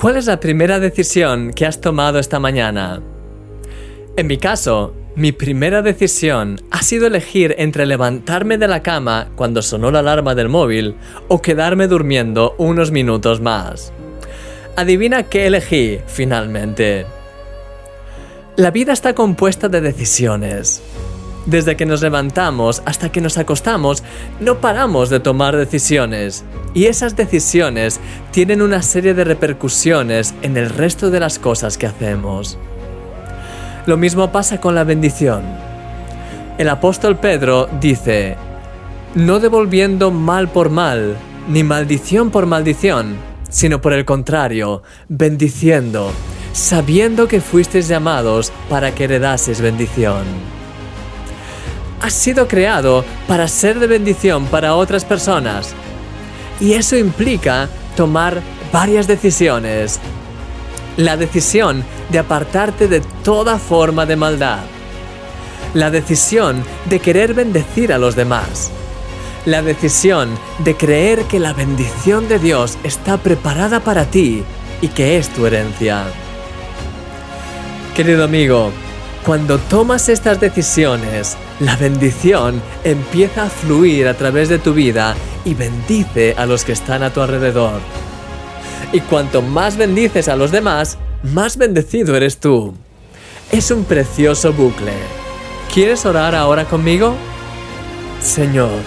¿Cuál es la primera decisión que has tomado esta mañana? En mi caso, mi primera decisión ha sido elegir entre levantarme de la cama cuando sonó la alarma del móvil o quedarme durmiendo unos minutos más. Adivina qué elegí finalmente. La vida está compuesta de decisiones. Desde que nos levantamos hasta que nos acostamos, no paramos de tomar decisiones. Y esas decisiones tienen una serie de repercusiones en el resto de las cosas que hacemos. Lo mismo pasa con la bendición. El apóstol Pedro dice, no devolviendo mal por mal, ni maldición por maldición, sino por el contrario, bendiciendo, sabiendo que fuisteis llamados para que heredases bendición. Has sido creado para ser de bendición para otras personas. Y eso implica tomar varias decisiones. La decisión de apartarte de toda forma de maldad. La decisión de querer bendecir a los demás. La decisión de creer que la bendición de Dios está preparada para ti y que es tu herencia. Querido amigo, cuando tomas estas decisiones, la bendición empieza a fluir a través de tu vida y bendice a los que están a tu alrededor. Y cuanto más bendices a los demás, más bendecido eres tú. Es un precioso bucle. ¿Quieres orar ahora conmigo? Señor,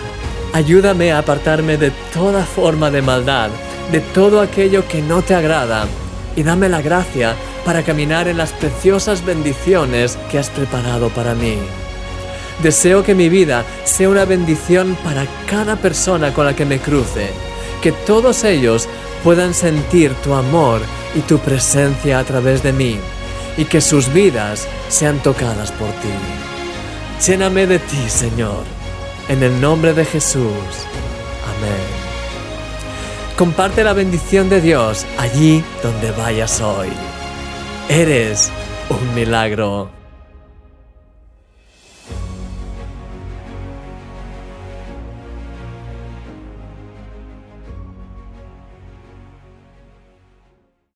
ayúdame a apartarme de toda forma de maldad, de todo aquello que no te agrada, y dame la gracia para caminar en las preciosas bendiciones que has preparado para mí. Deseo que mi vida sea una bendición para cada persona con la que me cruce, que todos ellos puedan sentir tu amor y tu presencia a través de mí y que sus vidas sean tocadas por ti. Lléname de ti, Señor, en el nombre de Jesús. Amén. Comparte la bendición de Dios allí donde vayas hoy. Eres un milagro.